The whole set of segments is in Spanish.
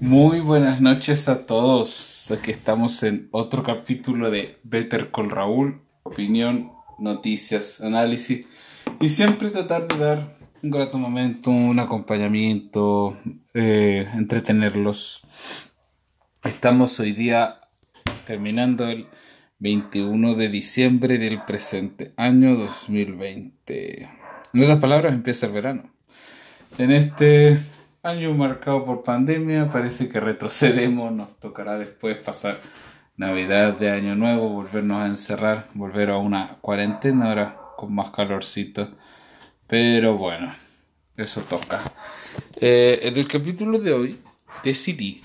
Muy buenas noches a todos. Aquí estamos en otro capítulo de Better Call Raúl. Opinión, noticias, análisis. Y siempre tratar de dar un grato momento, un acompañamiento, eh, entretenerlos. Estamos hoy día terminando el 21 de diciembre del presente año 2020. En otras palabras, empieza el verano. En este año marcado por pandemia, parece que retrocedemos, nos tocará después pasar Navidad de Año Nuevo, volvernos a encerrar, volver a una cuarentena ahora con más calorcito. Pero bueno, eso toca. Eh, en el capítulo de hoy decidí,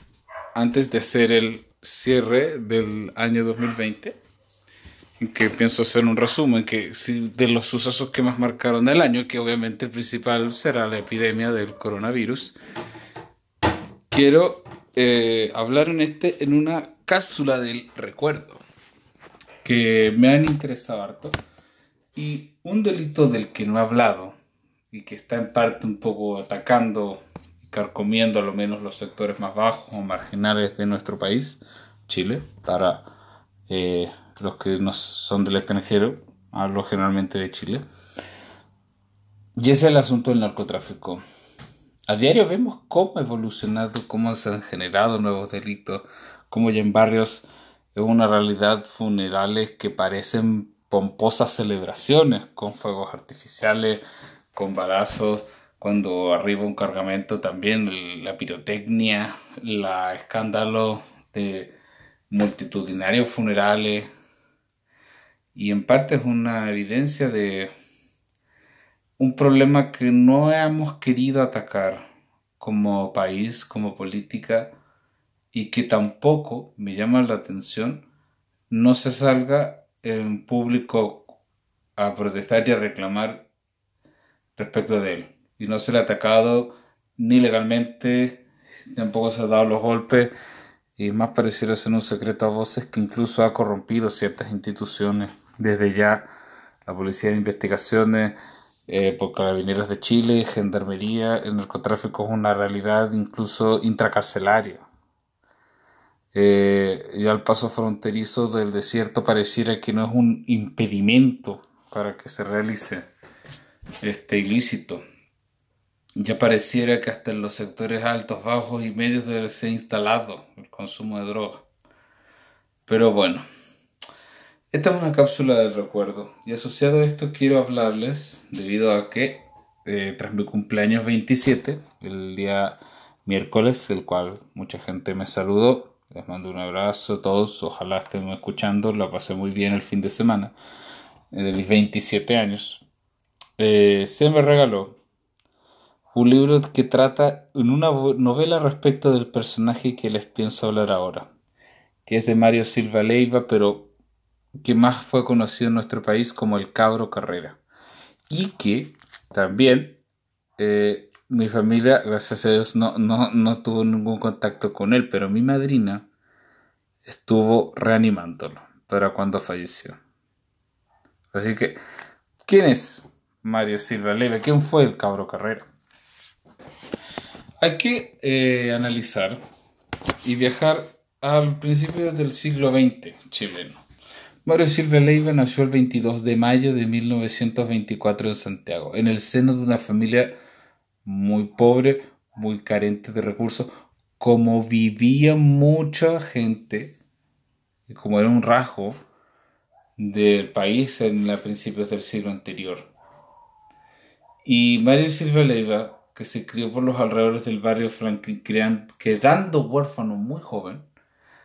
antes de hacer el cierre del año 2020, que pienso hacer un resumen que de los sucesos que más marcaron el año, que obviamente el principal será la epidemia del coronavirus. Quiero eh, hablar en este en una cápsula del recuerdo que me han interesado harto y un delito del que no he hablado y que está en parte un poco atacando y carcomiendo a lo menos los sectores más bajos o marginales de nuestro país, Chile, para eh, los que no son del extranjero, hablo generalmente de Chile. Y ese es el asunto del narcotráfico. A diario vemos cómo ha evolucionado, cómo se han generado nuevos delitos, cómo ya en barrios es una realidad funerales que parecen pomposas celebraciones con fuegos artificiales, con balazos, cuando arriba un cargamento también la pirotecnia, la escándalo de multitudinarios funerales, y en parte es una evidencia de un problema que no hemos querido atacar como país, como política, y que tampoco me llama la atención no se salga en público a protestar y a reclamar respecto de él. Y no se le ha atacado ni legalmente, tampoco se ha dado los golpes, y más pareciera ser un secreto a voces que incluso ha corrompido ciertas instituciones desde ya la Policía de Investigaciones eh, por Carabineros de Chile, Gendarmería, el narcotráfico es una realidad incluso intracarcelaria. Eh, ya el paso fronterizo del desierto pareciera que no es un impedimento para que se realice este ilícito. Ya pareciera que hasta en los sectores altos, bajos y medios debe ser instalado el consumo de droga. Pero bueno, esta es una cápsula del recuerdo y asociado a esto quiero hablarles debido a que eh, tras mi cumpleaños 27, el día miércoles, el cual mucha gente me saludó, les mando un abrazo a todos, ojalá estén escuchando, lo pasé muy bien el fin de semana eh, de mis 27 años. Eh, se me regaló un libro que trata en una novela respecto del personaje que les pienso hablar ahora, que es de Mario Silva Leiva, pero que más fue conocido en nuestro país como el Cabro Carrera. Y que también eh, mi familia, gracias a Dios, no, no, no tuvo ningún contacto con él, pero mi madrina estuvo reanimándolo para cuando falleció. Así que, ¿quién es Mario Silva Leve? ¿Quién fue el Cabro Carrera? Hay que eh, analizar y viajar al principio del siglo XX chileno. Mario Silva Leiva nació el 22 de mayo de 1924 en Santiago, en el seno de una familia muy pobre, muy carente de recursos, como vivía mucha gente, como era un rasgo del país en los principios del siglo anterior. Y Mario Silva Leiva, que se crió por los alrededores del barrio Franklin, quedando huérfano muy joven,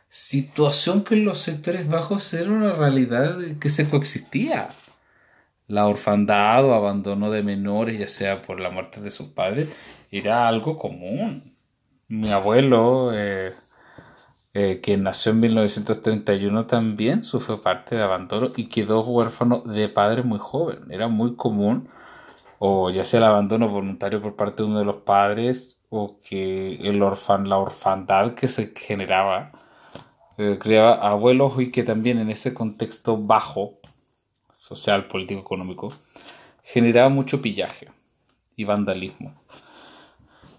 situación que en los sectores bajos era una realidad que se coexistía. La orfandad o abandono de menores, ya sea por la muerte de sus padres, era algo común. Mi abuelo, eh, eh, que nació en 1931, también sufrió parte de abandono y quedó huérfano de padre muy joven. Era muy común, o ya sea el abandono voluntario por parte de uno de los padres, o que el orfan, la orfandad que se generaba eh, creaba abuelos y que también en ese contexto bajo, social, político, económico, generaba mucho pillaje y vandalismo.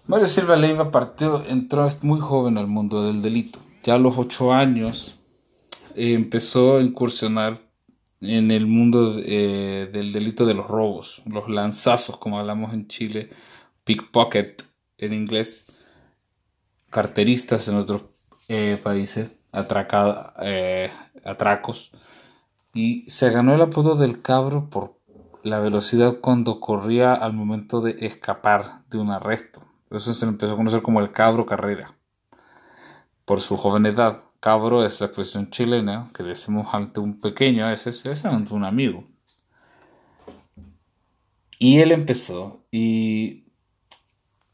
Mario Silva Leiva partió, entró muy joven al mundo del delito. Ya a los ocho años eh, empezó a incursionar en el mundo eh, del delito de los robos, los lanzazos, como hablamos en Chile, pickpocket en inglés, carteristas en otros países, atracada, atracos, y se ganó el apodo del cabro por la velocidad cuando corría al momento de escapar de un arresto. Eso se empezó a conocer como el cabro carrera, por su joven edad. Cabro es la expresión chilena que decimos ante un pequeño, ese es ante un amigo. Y él empezó, y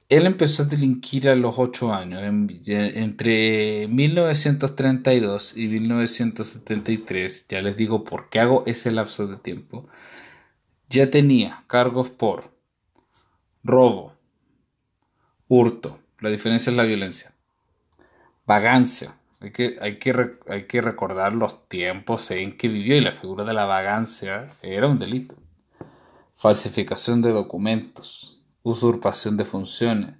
él empezó a delinquir a los 8 años, entre 1932 y 1973, ya les digo por qué hago ese lapso de tiempo, ya tenía cargos por robo, hurto, la diferencia es la violencia, vagancia, hay que, hay, que, hay que recordar los tiempos en que vivió y la figura de la vagancia era un delito. Falsificación de documentos, usurpación de funciones,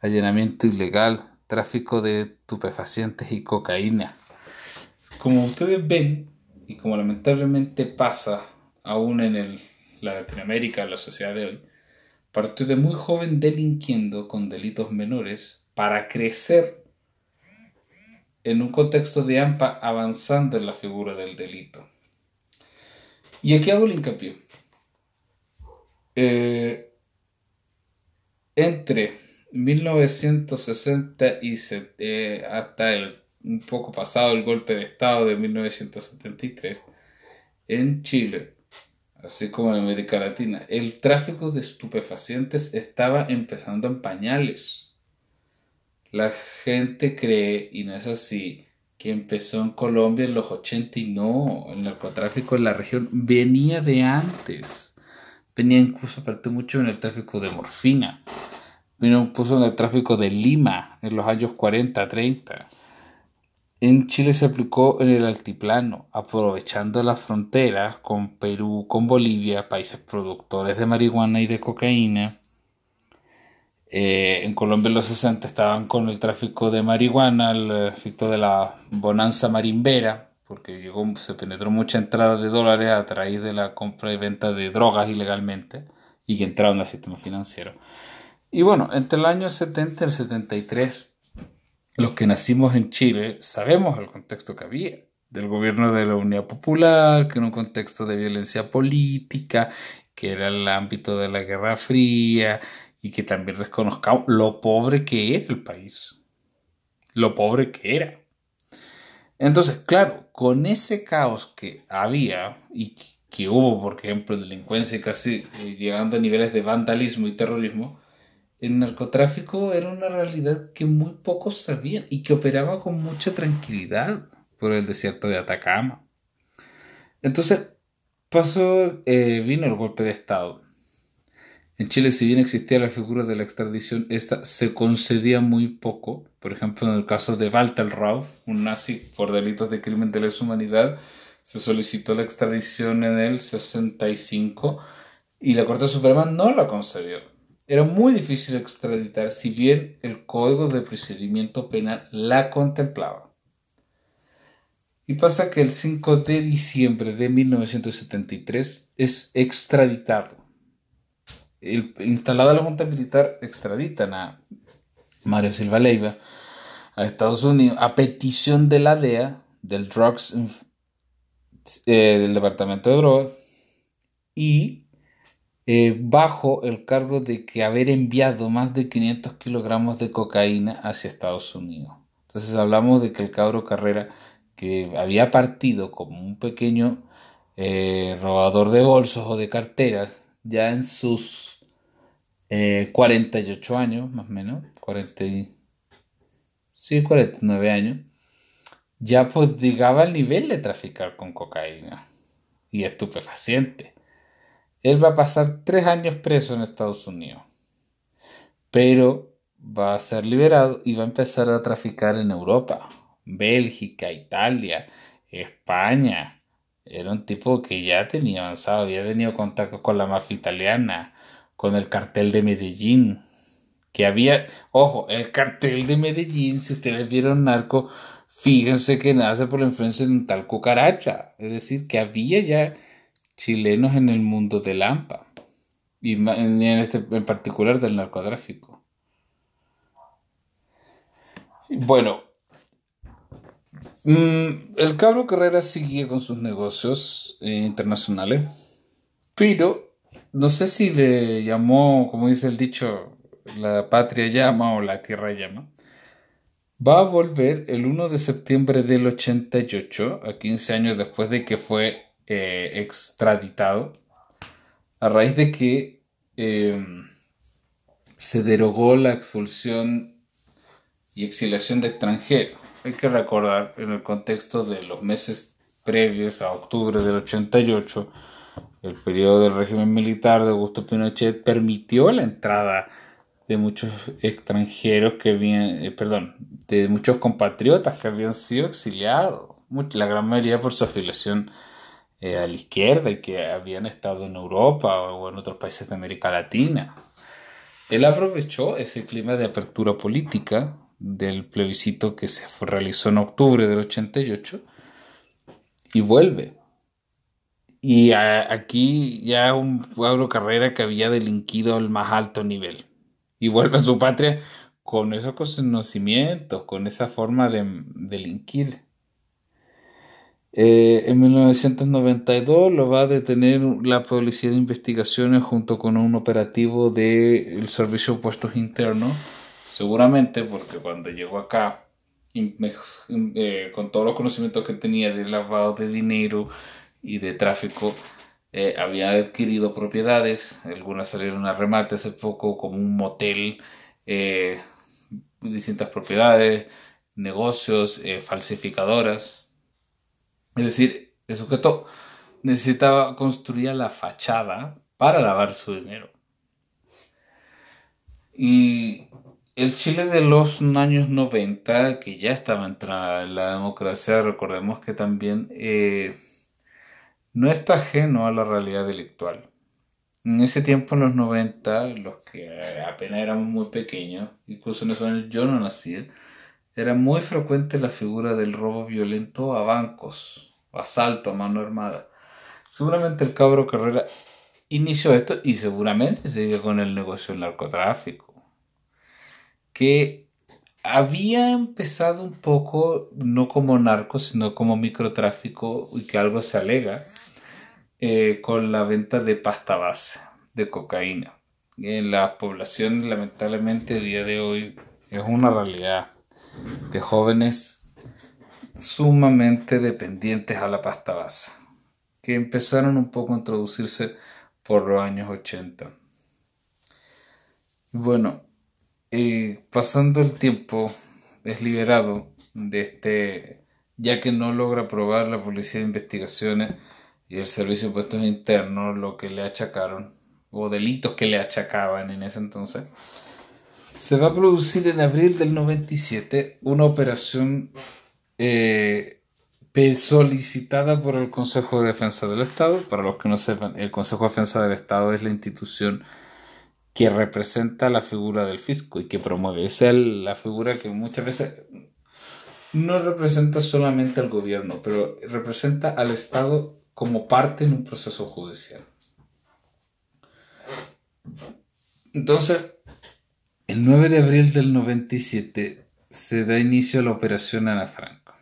allanamiento ilegal, tráfico de estupefacientes y cocaína. Como ustedes ven, y como lamentablemente pasa aún en la Latinoamérica, en la sociedad de hoy, partió de muy joven delinquiendo con delitos menores para crecer en un contexto de AMPA avanzando en la figura del delito. Y aquí hago el hincapié. Eh, entre 1960 y eh, hasta el, un poco pasado el golpe de Estado de 1973, en Chile, así como en América Latina, el tráfico de estupefacientes estaba empezando en pañales la gente cree, y no es así, que empezó en Colombia en los 80 y no, el narcotráfico en la región venía de antes. Venía incluso, faltó mucho en el tráfico de morfina. Vino incluso en el tráfico de Lima en los años 40, 30. En Chile se aplicó en el altiplano, aprovechando la frontera con Perú, con Bolivia, países productores de marihuana y de cocaína eh, en Colombia en los 60 estaban con el tráfico de marihuana, el efecto de la bonanza marimbera, porque llegó, se penetró mucha entrada de dólares a través de la compra y venta de drogas ilegalmente y que entraron al sistema financiero. Y bueno, entre el año 70 y el 73, los que nacimos en Chile sabemos el contexto que había del gobierno de la Unidad Popular, que era un contexto de violencia política, que era el ámbito de la Guerra Fría, y que también reconozcamos lo pobre que era el país. Lo pobre que era. Entonces, claro, con ese caos que había y que hubo, por ejemplo, delincuencia casi eh, llegando a niveles de vandalismo y terrorismo, el narcotráfico era una realidad que muy pocos sabían y que operaba con mucha tranquilidad por el desierto de Atacama. Entonces, pasó, eh, vino el golpe de Estado en Chile, si bien existía la figura de la extradición, esta se concedía muy poco. Por ejemplo, en el caso de Walter Rauf, un nazi por delitos de crimen de lesa humanidad, se solicitó la extradición en el 65 y la Corte Suprema no la concedió. Era muy difícil extraditar, si bien el Código de Procedimiento Penal la contemplaba. Y pasa que el 5 de diciembre de 1973 es extraditado el, instalada la Junta Militar, extraditan a Mario Silva Leiva a Estados Unidos a petición de la DEA, del Drugs, eh, del Departamento de Drogas, y eh, bajo el cargo de que haber enviado más de 500 kilogramos de cocaína hacia Estados Unidos. Entonces hablamos de que el cabro Carrera, que había partido como un pequeño eh, robador de bolsos o de carteras, ya en sus 48 eh, años, más o menos, 40 sí, 49 años, ya pues llegaba al nivel de traficar con cocaína y estupefaciente. Él va a pasar tres años preso en Estados Unidos, pero va a ser liberado y va a empezar a traficar en Europa, Bélgica, Italia, España, era un tipo que ya tenía avanzado, había tenido contacto con la mafia italiana, con el cartel de Medellín, Que había, ojo, el cartel de Medellín, si ustedes vieron narco, fíjense que nace por la influencia de un tal cucaracha. Es decir, que había ya chilenos en el mundo del AMPA. Y en, este, en particular del narcotráfico. Bueno, mm, el cabro Carrera sigue con sus negocios eh, internacionales, pero no sé si le llamó, como dice el dicho, la patria llama o la tierra llama. Va a volver el 1 de septiembre del 88, a 15 años después de que fue eh, extraditado, a raíz de que em, se derogó la expulsión y exiliación de extranjeros. Hay que recordar en el contexto de los meses previos a octubre del 88, el periodo del régimen militar de Augusto Pinochet permitió la entrada de muchos extranjeros que habían, eh, perdón, de muchos compatriotas que habían sido exiliados, la gran mayoría por su afiliación eh, a la izquierda y que habían estado en Europa o en otros países de América Latina. Él aprovechó ese clima de apertura política del plebiscito que se realizó en octubre del 88 y vuelve. Y aquí ya un Pablo Carrera que había delinquido al más alto nivel. Y vuelve a su patria con esos conocimientos, con esa forma de delinquir. Eh, en 1992 lo va a detener la Policía de Investigaciones junto con un operativo del Servicio de Puestos Internos Seguramente porque cuando llegó acá, eh, con todos los conocimientos que tenía de lavado de dinero y de tráfico, eh, había adquirido propiedades, algunas salieron a remate hace poco, como un motel, eh, distintas propiedades, negocios, falsificadoras. Es decir, el sujeto necesitaba construir la fachada para lavar su dinero. Y el Chile de los años 90, que ya estaba entrada en la democracia, recordemos que también eh, no está ajeno a la realidad delictual. En ese tiempo, en los 90, los que apenas éramos muy pequeños, incluso en esos años yo no nací, era muy frecuente la figura del robo violento a bancos, asalto a mano armada. Seguramente el cabro Carrera inició esto y seguramente siguió con el negocio del narcotráfico que había empezado un poco, no como narco, sino como microtráfico, y que algo se alega, eh, con la venta de pasta base, de cocaína. En la población, lamentablemente, el día de hoy es una realidad de jóvenes sumamente dependientes a la pasta base, que empezaron un poco a introducirse por los años 80. Bueno, y pasando el tiempo es liberado de este, ya que no logra probar la policía de investigaciones y el servicio de puestos internos lo que le achacaron, o delitos que le achacaban en ese entonces. Se va a producir en abril del 97 una operación eh, solicitada por el Consejo de Defensa del Estado. Para los que no sepan, el Consejo de Defensa del Estado es la institución que representa la figura del fisco y que promueve. Esa es la figura que muchas veces no representa solamente al gobierno, pero representa al Estado como parte en un proceso judicial. Entonces, el 9 de abril del 97 se da inicio a la operación Ana Franco.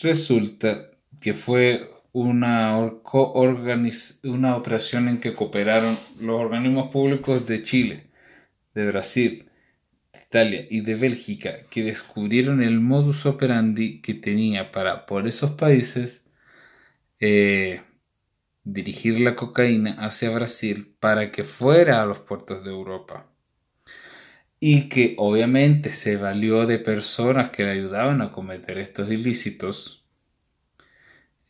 Resulta que fue una, una operación en que cooperaron los organismos públicos de Chile, de Brasil, de Italia y de Bélgica que descubrieron el modus operandi que tenía para por esos países eh, dirigir la cocaína hacia Brasil para que fuera a los puertos de Europa. Y que obviamente se valió de personas que le ayudaban a cometer estos ilícitos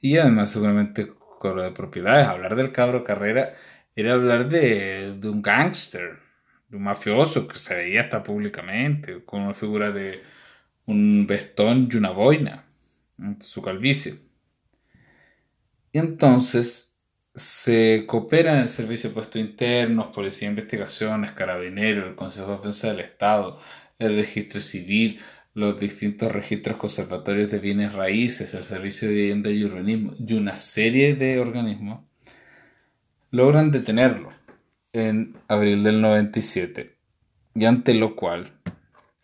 y además seguramente con de propiedades, hablar del cabro carrera era hablar de, de un gángster, de un mafioso que se veía hasta públicamente, con una figura de un vestón y una boina, su calvicie. Y entonces se coopera en el Servicio de Puestos Internos, Policía de Investigaciones, Carabineros, el Consejo de Defensa del Estado, el Registro Civil, los distintos registros conservatorios de bienes raíces, el Servicio de Vivienda y Urbanismo y una serie de organismos logran detenerlo en abril del 97 y ante lo cual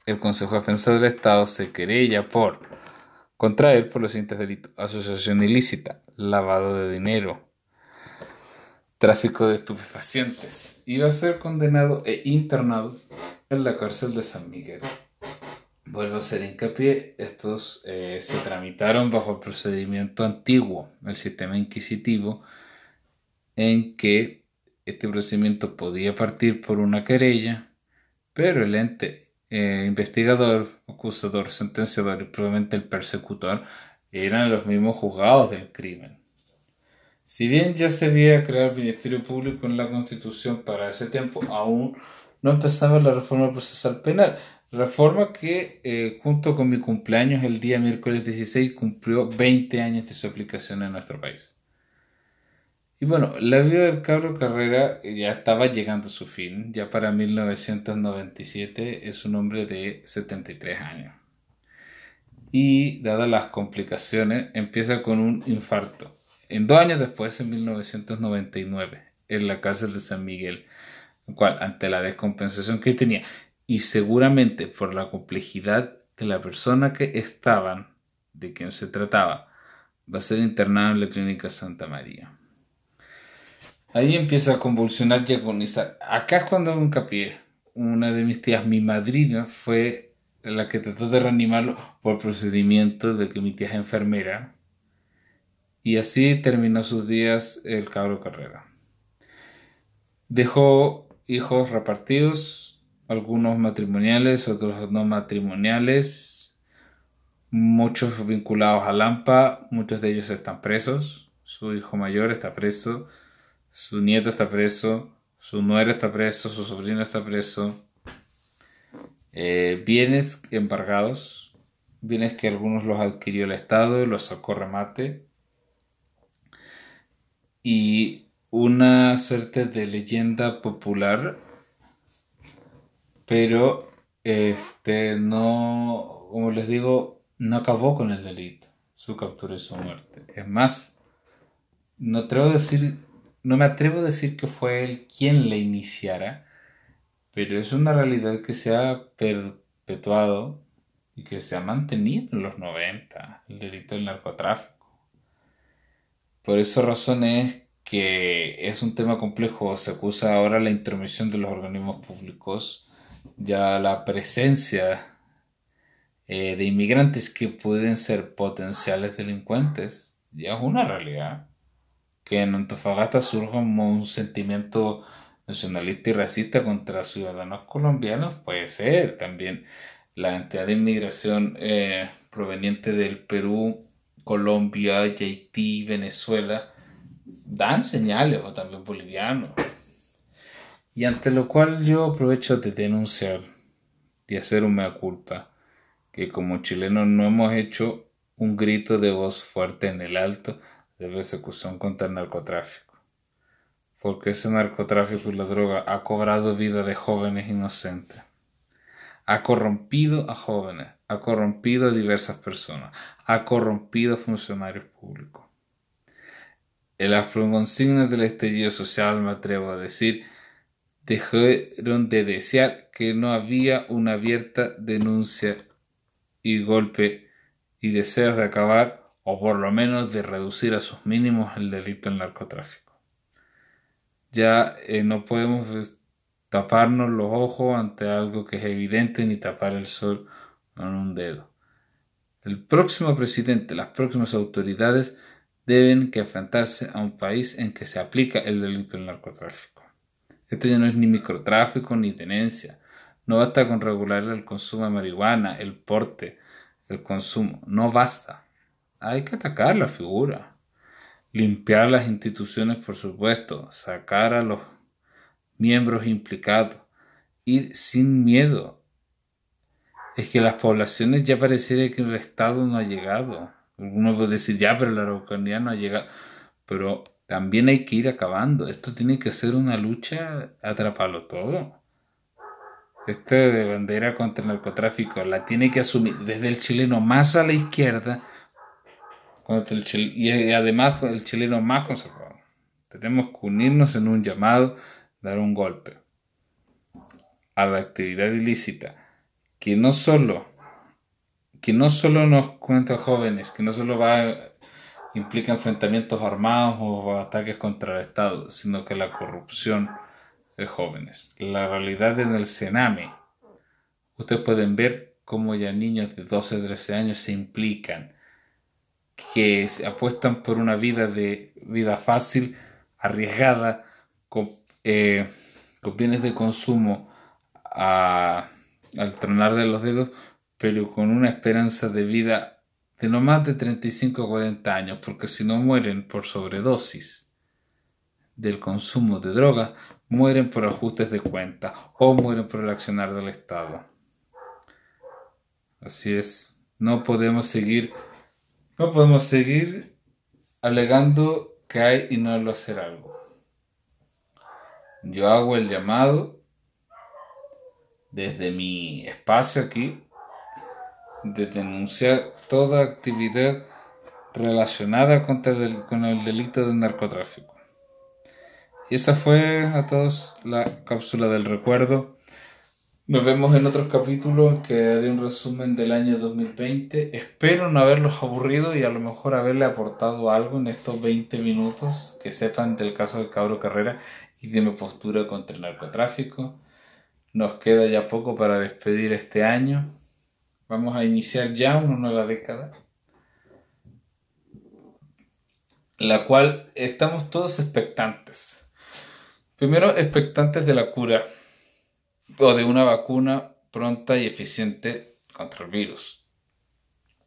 el Consejo de Defensa del Estado se querella por contraer por los siguientes delitos asociación ilícita, lavado de dinero, tráfico de estupefacientes. Iba a ser condenado e internado en la cárcel de San Miguel. Vuelvo a hacer hincapié, estos eh, se tramitaron bajo el procedimiento antiguo, el sistema inquisitivo, en que este procedimiento podía partir por una querella, pero el ente eh, investigador, acusador, sentenciador y probablemente el persecutor eran los mismos juzgados del crimen. Si bien ya se había creado el Ministerio Público en la Constitución para ese tiempo, aún no empezaba la reforma procesal penal. Reforma que, eh, junto con mi cumpleaños, el día miércoles 16, cumplió 20 años de su aplicación en nuestro país. Y bueno, la vida del cabro Carrera ya estaba llegando a su fin. Ya para 1997 es un hombre de 73 años. Y, dadas las complicaciones, empieza con un infarto en dos años después, en 1999, en la cárcel de San Miguel, cual ante la descompensación que tenía y seguramente por la complejidad de la persona que estaban, de quien se trataba, va a ser internado en la clínica Santa María. Ahí empieza a convulsionar y agonizar. Acá es cuando hago hincapié. Una de mis tías, mi madrina, fue la que trató de reanimarlo por procedimiento de que mi tía es enfermera y así terminó sus días el cabro Carrera. Dejó hijos repartidos, algunos matrimoniales, otros no matrimoniales, muchos vinculados a Lampa, muchos de ellos están presos, su hijo mayor está preso, su nieto está preso, su nuera está preso, su sobrino está preso. Eh, bienes embargados, bienes que algunos los adquirió el Estado y los sacó remate. Y una suerte de leyenda popular, pero este no, como les digo, no acabó con el delito, su captura y su muerte. Es más, no atrevo decir, no me atrevo a decir que fue él quien le iniciara, pero es una realidad que se ha perpetuado y que se ha mantenido en los 90, el delito del narcotráfico. Por esa razón es que es un tema complejo. Se acusa ahora la intromisión de los organismos públicos, ya la presencia eh, de inmigrantes que pueden ser potenciales delincuentes, ya es una realidad. Que en Antofagasta surja un sentimiento nacionalista y racista contra ciudadanos colombianos, puede ser también la cantidad de inmigración eh, proveniente del Perú Colombia, Haití, Venezuela, dan señales, o también bolivianos. Y ante lo cual yo aprovecho de denunciar y hacer un mea culpa, que como chilenos no hemos hecho un grito de voz fuerte en el alto de persecución contra el narcotráfico. Porque ese narcotráfico y la droga ha cobrado vida de jóvenes inocentes. Ha corrompido a jóvenes ha corrompido a diversas personas, ha corrompido a funcionarios públicos. En las consignas del estallido social, me atrevo a decir, dejaron de desear que no había una abierta denuncia y golpe y deseos de acabar o por lo menos de reducir a sus mínimos el delito del narcotráfico. Ya eh, no podemos taparnos los ojos ante algo que es evidente ni tapar el sol con un dedo. El próximo presidente, las próximas autoridades deben que enfrentarse a un país en que se aplica el delito del narcotráfico. Esto ya no es ni microtráfico ni tenencia. No basta con regular el consumo de marihuana, el porte, el consumo. No basta. Hay que atacar la figura. Limpiar las instituciones, por supuesto. Sacar a los miembros implicados. Ir sin miedo es que las poblaciones ya pareciera que el Estado no ha llegado. Uno puede decir, ya, pero la Araucanía no ha llegado. Pero también hay que ir acabando. Esto tiene que ser una lucha, atraparlo todo. Este de bandera contra el narcotráfico la tiene que asumir desde el chileno más a la izquierda y además el chileno más conservador. Tenemos que unirnos en un llamado, dar un golpe a la actividad ilícita que no solo que no solo nos cuenta jóvenes, que no solo va implica enfrentamientos armados o ataques contra el Estado, sino que la corrupción de jóvenes. La realidad en el Sename. Ustedes pueden ver cómo ya niños de 12, 13 años se implican, que se apuestan por una vida de vida fácil, arriesgada, con, eh, bienes de consumo a, al tronar de los dedos, pero con una esperanza de vida de no más de 35 o 40 años, porque si no mueren por sobredosis del consumo de drogas, mueren por ajustes de cuenta o mueren por el accionar del Estado. Así es, no podemos seguir, no podemos seguir alegando que hay y no lo hacer algo. Yo hago el llamado desde mi espacio aquí de denunciar toda actividad relacionada con el delito de narcotráfico. Y esa fue a todos la cápsula del recuerdo. Nos vemos en otros capítulos que haré un resumen del año 2020. Espero no haberlos aburrido y a lo mejor haberle aportado algo en estos 20 minutos que sepan del caso de Cabro Carrera y de mi postura contra el narcotráfico. Nos queda ya poco para despedir este año. Vamos a iniciar ya una nueva década, la cual estamos todos expectantes. Primero, expectantes de la cura o de una vacuna pronta y eficiente contra el virus.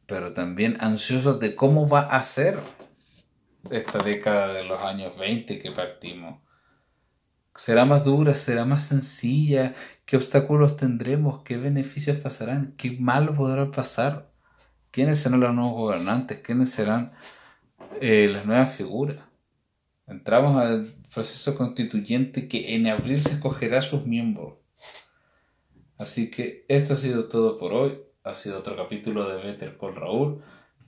Pero también ansiosos de cómo va a ser esta década de los años 20 que partimos. ¿Será más dura? ¿Será más sencilla? ¿Qué obstáculos tendremos? ¿Qué beneficios pasarán? ¿Qué mal podrá pasar? ¿Quiénes serán los nuevos gobernantes? ¿Quiénes serán eh, las nuevas figuras? Entramos al proceso constituyente que en abril se escogerá sus miembros. Así que esto ha sido todo por hoy. Ha sido otro capítulo de Better Call Raúl.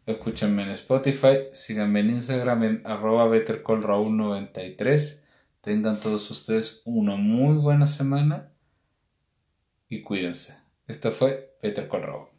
Escúchenme en Spotify, síganme en Instagram en arroba bettercallraúl93. Tengan todos ustedes una muy buena semana y cuídense. Esto fue Peter Colrobo.